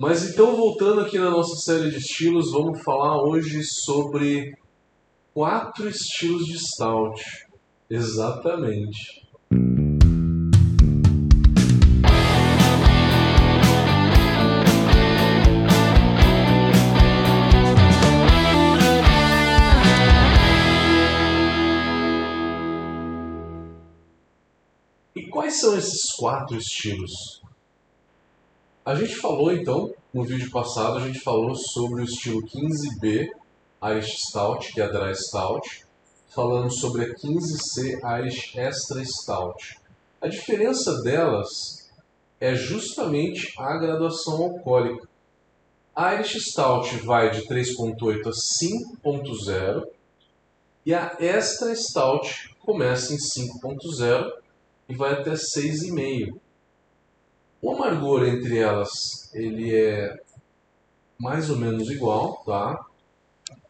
Mas então, voltando aqui na nossa série de estilos, vamos falar hoje sobre quatro estilos de stout. Exatamente. E quais são esses quatro estilos? A gente falou então, no vídeo passado, a gente falou sobre o estilo 15B Irish Stout, que é a Dry Stout, falando sobre a 15C Irish Extra Stout. A diferença delas é justamente a graduação alcoólica. A Irish Stout vai de 3.8 a 5.0 e a Extra Stout começa em 5.0 e vai até 6,5. O amargor entre elas ele é mais ou menos igual, tá?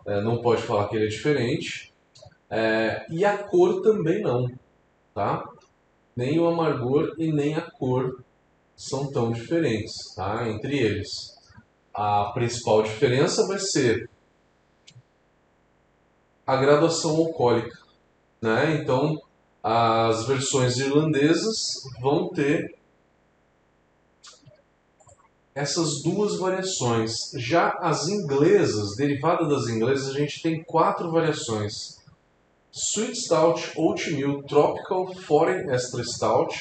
É, não pode falar que ele é diferente. É, e a cor também não, tá? Nem o amargor e nem a cor são tão diferentes, tá? Entre eles. A principal diferença vai ser a graduação alcoólica, né? Então, as versões irlandesas vão ter essas duas variações. Já as inglesas, derivadas das inglesas, a gente tem quatro variações. Sweet Stout, Oatmeal, Tropical, Foreign Extra Stout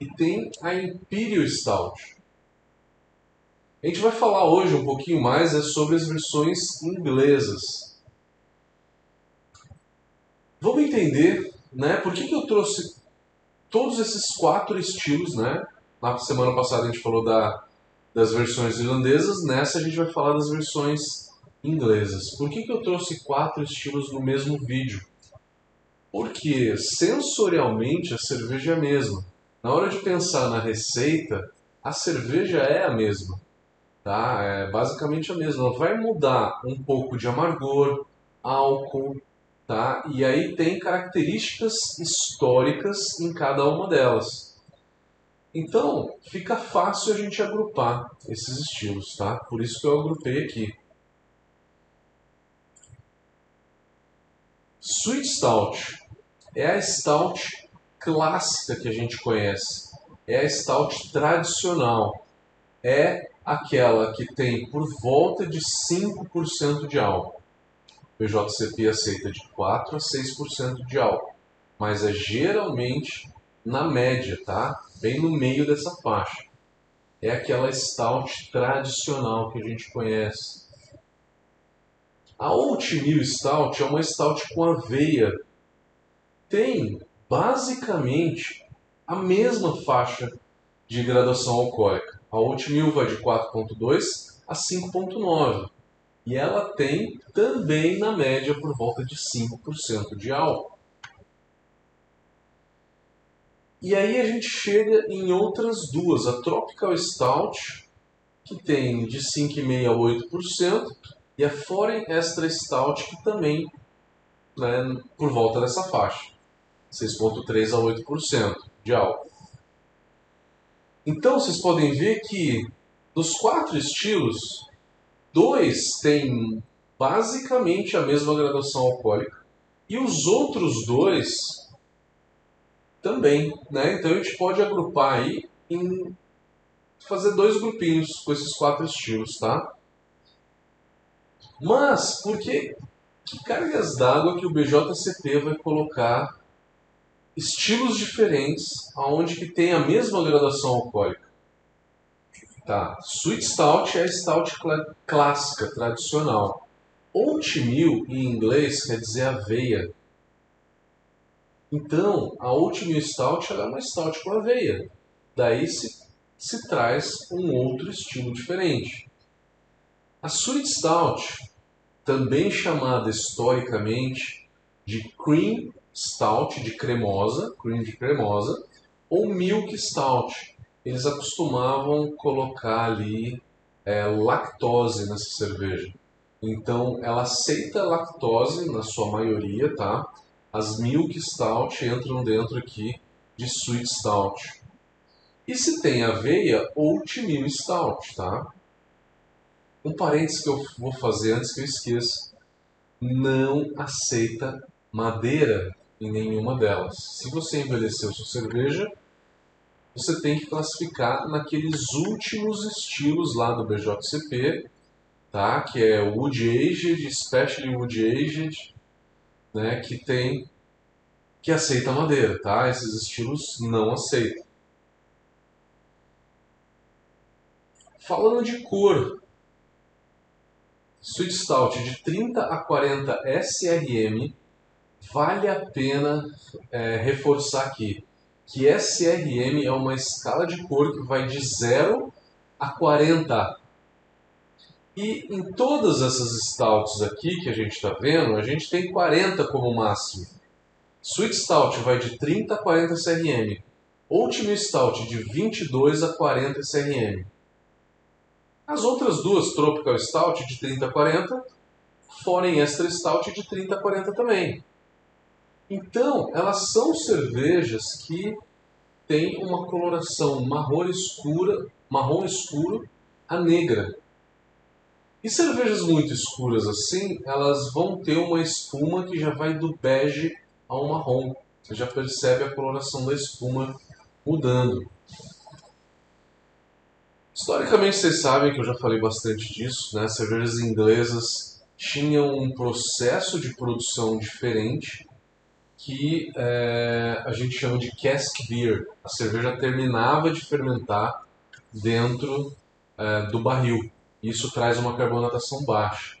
e tem a Imperial Stout. A gente vai falar hoje um pouquinho mais é sobre as versões inglesas. Vamos entender né? Por que, que eu trouxe todos esses quatro estilos, né? Na semana passada a gente falou da, das versões irlandesas, nessa a gente vai falar das versões inglesas. Por que, que eu trouxe quatro estilos no mesmo vídeo? Porque sensorialmente a cerveja é a mesma. Na hora de pensar na receita, a cerveja é a mesma. Tá? É basicamente a mesma. Ela vai mudar um pouco de amargor, álcool, Tá? E aí tem características históricas em cada uma delas. Então, fica fácil a gente agrupar esses estilos, tá? Por isso que eu agrupei aqui. Sweet Stout é a stout clássica que a gente conhece. É a stout tradicional. É aquela que tem por volta de 5% de álcool. O JCP aceita de 4 a 6% de álcool, mas é geralmente na média, tá? Bem no meio dessa faixa. É aquela stout tradicional que a gente conhece. A Oatmeal Stout é uma stout com aveia. Tem basicamente a mesma faixa de graduação alcoólica. A Oatmeal vai de 4.2 a 5.9 e ela tem também na média por volta de 5% de álcool. E aí a gente chega em outras duas, a Tropical Stout, que tem de 5,5% a 8%, e a Foreign Extra Stout, que também né, por volta dessa faixa, 6,3% a 8% de álcool. Então vocês podem ver que dos quatro estilos, dois têm basicamente a mesma graduação alcoólica e os outros dois também, né? Então a gente pode agrupar aí em fazer dois grupinhos com esses quatro estilos, tá? Mas por que, cargas d'água que o BJCP vai colocar estilos diferentes aonde que tem a mesma graduação alcoólica? Tá. Sweet Stout é a stout cl clássica, tradicional. Oatmeal, em inglês, quer dizer aveia. Então, a Oatmeal Stout é uma stout com aveia. Daí se, se traz um outro estilo diferente. A Sweet Stout, também chamada historicamente de Cream Stout, de cremosa, cream de cremosa, ou Milk Stout, eles acostumavam colocar ali é, lactose nessa cerveja. Então ela aceita lactose na sua maioria, tá? As milk stout entram dentro aqui de sweet stout. E se tem aveia, oatmeal stout, tá? Um parênteses que eu vou fazer antes que eu esqueça. Não aceita madeira em nenhuma delas. Se você envelheceu sua cerveja, você tem que classificar naqueles últimos estilos lá do BJCP, tá? Que é Wood Aged, Especially Wood Aged, né? Que tem que aceita madeira, tá? Esses estilos não aceitam. Falando de cor, Sweet Stout de 30 a 40 SRM, vale a pena é, reforçar aqui que SRM é uma escala de cor que vai de 0 a 40. E em todas essas stouts aqui que a gente está vendo, a gente tem 40 como máximo. Sweet Stout vai de 30 a 40 SRM. Ultimate Stout de 22 a 40 SRM. As outras duas, Tropical Stout de 30 a 40, Foreign Extra Stout de 30 a 40 também. Então, elas são cervejas que têm uma coloração marrom escura, marrom escuro a negra. E cervejas muito escuras assim, elas vão ter uma espuma que já vai do bege ao marrom. Você já percebe a coloração da espuma mudando. Historicamente, vocês sabem que eu já falei bastante disso, né? Cervejas inglesas tinham um processo de produção diferente que é, a gente chama de cask beer. A cerveja terminava de fermentar dentro é, do barril. Isso traz uma carbonatação baixa.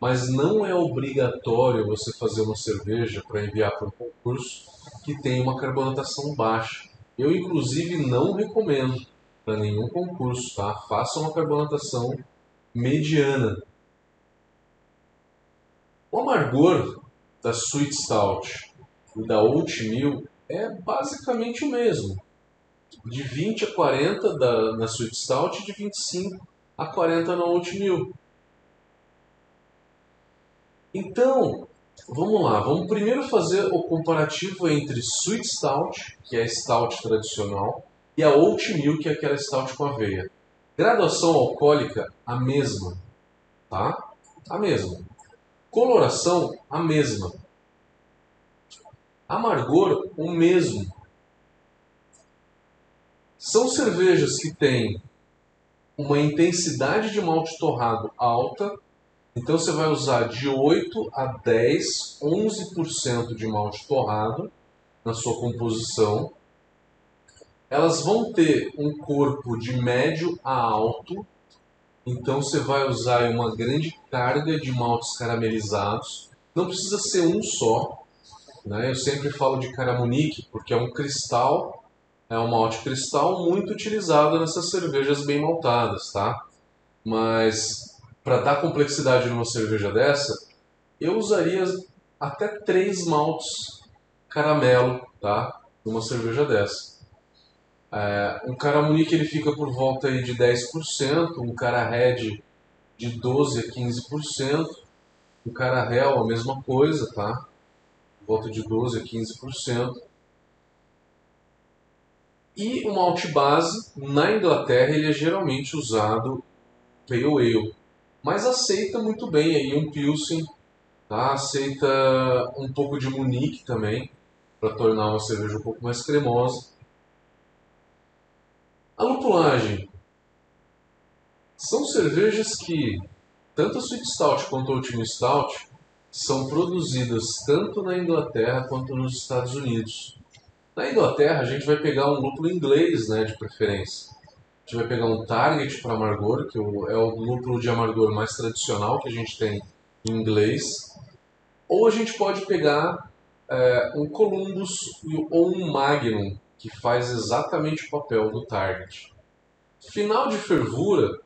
Mas não é obrigatório você fazer uma cerveja para enviar para um concurso que tenha uma carbonatação baixa. Eu, inclusive, não recomendo para nenhum concurso, tá? Faça uma carbonatação mediana. O amargor da Sweet Stout o da Oatmeal é basicamente o mesmo. De 20 a 40 da, na Sweet Stout e de 25 a 40 na Oatmeal. Então, vamos lá. Vamos primeiro fazer o comparativo entre Sweet Stout, que é a Stout tradicional, e a Oatmeal, que é aquela Stout com aveia. Graduação alcoólica, a mesma. Tá? A mesma. Coloração, a mesma. Amargor, o mesmo. São cervejas que têm uma intensidade de malte torrado alta, então você vai usar de 8 a 10, 11% de malte torrado na sua composição. Elas vão ter um corpo de médio a alto, então você vai usar uma grande carga de maltes caramelizados. Não precisa ser um só, né? Eu sempre falo de Caramunique porque é um cristal, é um malte cristal muito utilizado nessas cervejas bem maltadas, tá? Mas para dar complexidade numa cerveja dessa, eu usaria até três maltes caramelo, tá? Numa cerveja dessa. É, um Caramunique ele fica por volta aí de 10%, um Cara Red de 12 a 15%, um Cara Hell a mesma coisa, tá? volta de 12% a 15%. E o malte base, na Inglaterra, ele é geralmente usado pale ale, mas aceita muito bem aí um Pilsen, tá? aceita um pouco de Munique também, para tornar uma cerveja um pouco mais cremosa. A lupulagem. São cervejas que, tanto a Sweet Stout quanto a Ultimate Stout, são produzidas tanto na Inglaterra quanto nos Estados Unidos. Na Inglaterra, a gente vai pegar um lúpulo inglês, né, de preferência. A gente vai pegar um Target para amargor, que é o lúpulo de amargor mais tradicional que a gente tem em inglês. Ou a gente pode pegar é, um Columbus ou um Magnum, que faz exatamente o papel do Target. Final de fervura,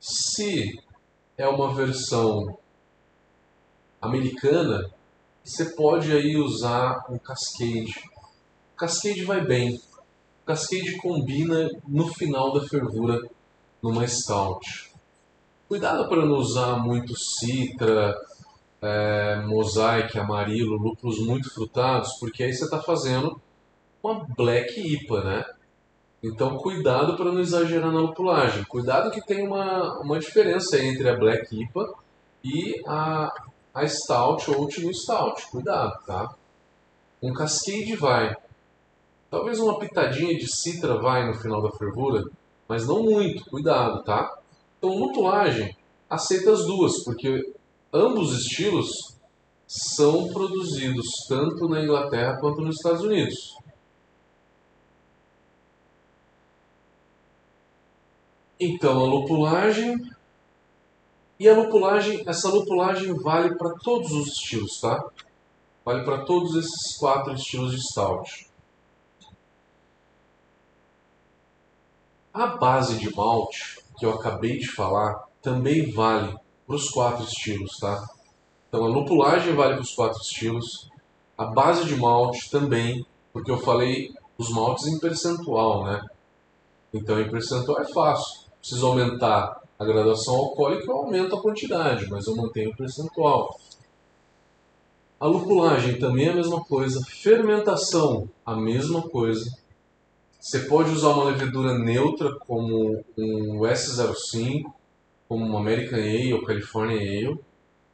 se é uma versão americana, você pode aí usar um Cascade. Cascade vai bem. Cascade combina no final da fervura numa Stout. Cuidado para não usar muito Citra, é, Mosaic, Amarilo, lúpulos muito frutados, porque aí você está fazendo uma Black IPA, né? Então, cuidado para não exagerar na lupulagem. Cuidado que tem uma, uma diferença entre a Black IPA e a, a Stout ou o New Stout. Cuidado, tá? Um Cascade vai. Talvez uma pitadinha de citra vai no final da fervura, mas não muito. Cuidado, tá? Então, lupulagem, aceita as duas, porque ambos estilos são produzidos tanto na Inglaterra quanto nos Estados Unidos. Então, a lupulagem. E a lupulagem, essa lupulagem vale para todos os estilos, tá? Vale para todos esses quatro estilos de stout. A base de malte, que eu acabei de falar, também vale para os quatro estilos, tá? Então a lupulagem vale para os quatro estilos, a base de malte também, porque eu falei os maltes em percentual, né? Então em percentual é fácil. Preciso aumentar a graduação alcoólica, eu aumento a quantidade, mas eu mantenho o percentual. A lupulagem também é a mesma coisa. Fermentação, a mesma coisa. Você pode usar uma levedura neutra como um S05, como uma American Ale ou California Ale,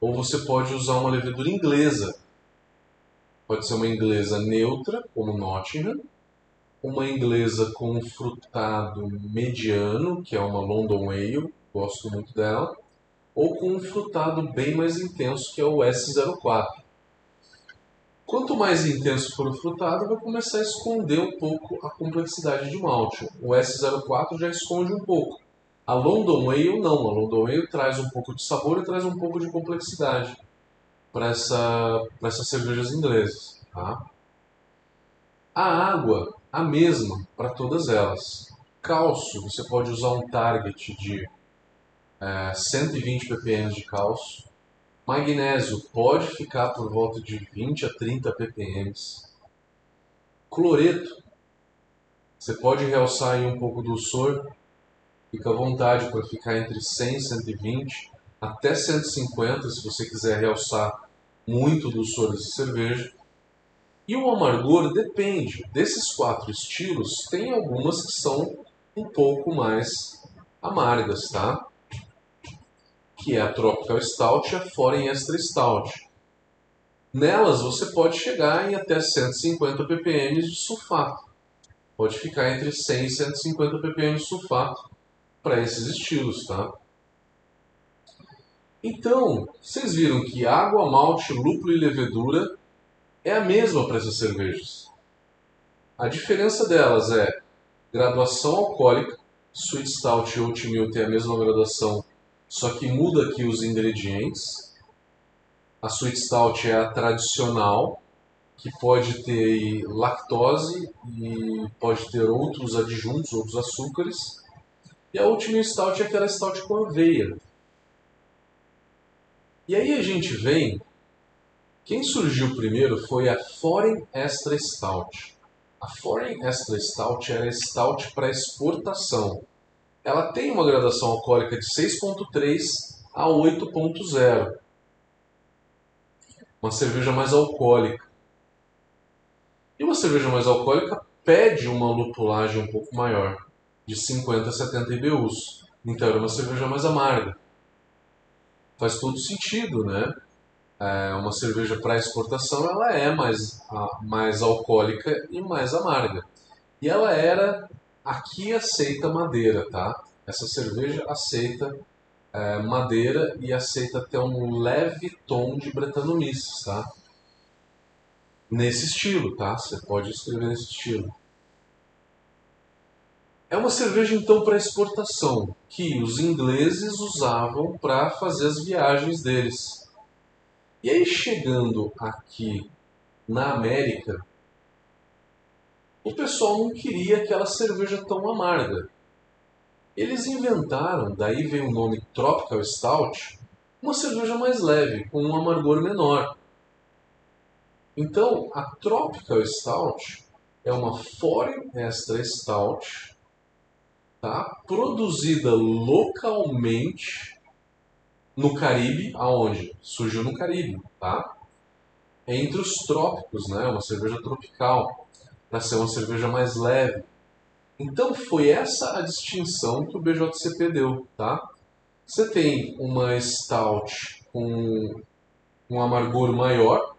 ou você pode usar uma levedura inglesa. Pode ser uma inglesa neutra, como Nottingham, uma inglesa com frutado mediano, que é uma London Ale, gosto muito dela, ou com um frutado bem mais intenso, que é o S04. Quanto mais intenso for o frutado, vai começar a esconder um pouco a complexidade de malte. O S04 já esconde um pouco. A London Ale não. A London Ale traz um pouco de sabor e traz um pouco de complexidade para essa, essas cervejas inglesas. Tá? A água a mesma para todas elas. Cálcio, você pode usar um target de é, 120 ppm de cálcio. Magnésio pode ficar por volta de 20 a 30 ppm. Cloreto, você pode realçar aí um pouco do soro. Fica à vontade para ficar entre 100 e 120 até 150 se você quiser realçar muito do soro de cerveja. E o amargor depende. Desses quatro estilos, tem algumas que são um pouco mais amargas, tá? Que é a Tropical Stout e a Foreign Extra Stout. Nelas você pode chegar em até 150 ppm de sulfato. Pode ficar entre 100 e 150 ppm de sulfato para esses estilos, tá? Então, vocês viram que água, malte, lúpulo e levedura é a mesma para essas cervejas. A diferença delas é graduação alcoólica, Sweet Stout e Oat Meal tem a mesma graduação, só que muda aqui os ingredientes. A Sweet Stout é a tradicional, que pode ter lactose e pode ter outros adjuntos, outros açúcares. E a Meal Stout é aquela stout com aveia. E aí a gente vem quem surgiu primeiro foi a Foreign Extra Stout. A Foreign Extra Stout era stout para exportação. Ela tem uma gradação alcoólica de 6.3 a 8.0. Uma cerveja mais alcoólica. E uma cerveja mais alcoólica pede uma lupulagem um pouco maior, de 50 a 70 IBUs. Então era uma cerveja mais amarga. Faz todo sentido, né? é, uma cerveja para exportação ela é mais, mais alcoólica e mais amarga. E ela era aqui aceita madeira, tá? Essa cerveja aceita é, madeira e aceita até um leve tom de Brettanomyces, tá? Nesse estilo, tá? Você pode escrever nesse estilo. É uma cerveja então para exportação que os ingleses usavam para fazer as viagens deles. E aí, chegando aqui na América, o pessoal não queria aquela cerveja tão amarga. Eles inventaram, daí veio o nome Tropical Stout, uma cerveja mais leve, com um amargor menor. Então, a Tropical Stout é uma Foreign Extra Stout, tá? produzida localmente no Caribe, aonde? Surgiu no Caribe, tá? Entre os trópicos, né? Uma cerveja tropical, para ser uma cerveja mais leve. Então foi essa a distinção que o BJCP deu, tá? Você tem uma stout com um amargor maior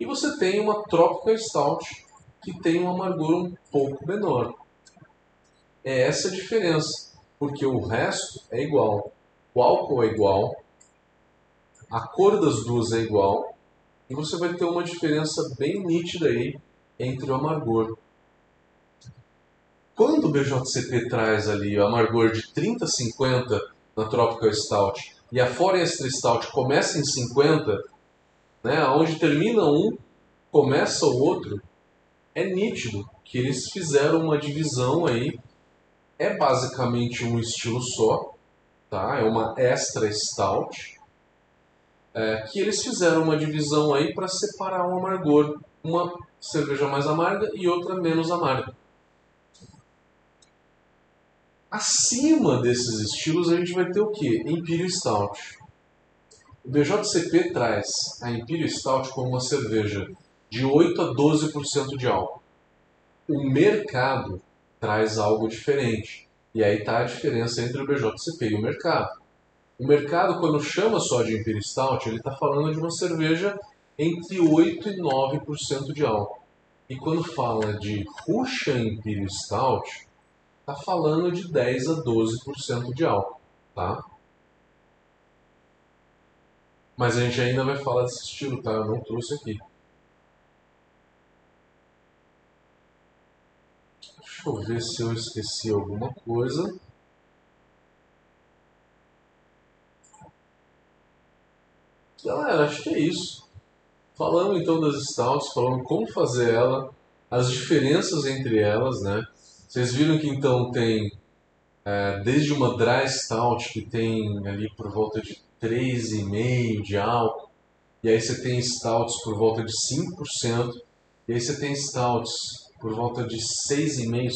e você tem uma Tropical Stout que tem um amargor um pouco menor. É essa a diferença, porque o resto é igual. O álcool é igual, a cor das duas é igual, e você vai ter uma diferença bem nítida aí entre o amargor. Quando o BJCP traz ali o amargor de 30 50 na Tropical Stout e a Forester Stout começa em 50, né, onde termina um, começa o outro, é nítido que eles fizeram uma divisão aí. É basicamente um estilo só, tá? É uma extra stout. É, que eles fizeram uma divisão aí para separar o amargor. Uma cerveja mais amarga e outra menos amarga. Acima desses estilos a gente vai ter o que? Imperial Stout. O BJCP traz a Imperial Stout como uma cerveja de 8 a 12% de álcool. O mercado traz algo diferente. E aí está a diferença entre o BJCP e o mercado. O mercado, quando chama só de Imperial Stout, ele está falando de uma cerveja entre 8 e 9% de álcool. E quando fala de Russian Imperial Stout, está falando de 10 a 12% de álcool, tá? Mas a gente ainda vai falar desse estilo, tá? Eu não trouxe aqui. Deixa eu ver se eu esqueci alguma coisa. Galera, acho que é isso. Falamos então das stouts, falamos como fazer ela, as diferenças entre elas, né? Vocês viram que então tem é, desde uma dry stout que tem ali por volta de 3,5% de álcool, e aí você tem stouts por volta de 5%, e aí você tem stouts por volta de 6,5%,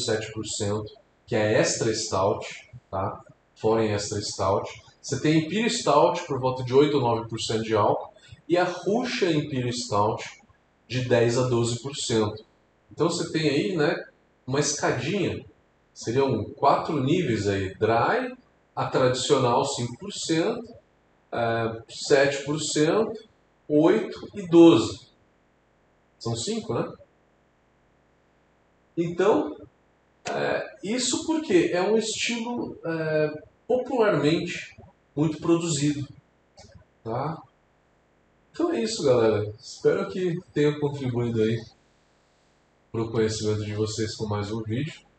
7%, que é extra stout, tá? Foreign extra stout. Você tem Imperial Stout por volta de 8 ou 9% de álcool e a Russian Imperial Stout de 10 a 12%. Então você tem aí, né, uma escadinha. Seriam quatro níveis aí: dry, a tradicional 5%, é, 7%, 8% e 12%. São cinco, né? Então, é, isso porque é um estilo é, popularmente muito produzido. Tá? Então é isso, galera. Espero que tenha contribuído aí para o conhecimento de vocês com mais um vídeo.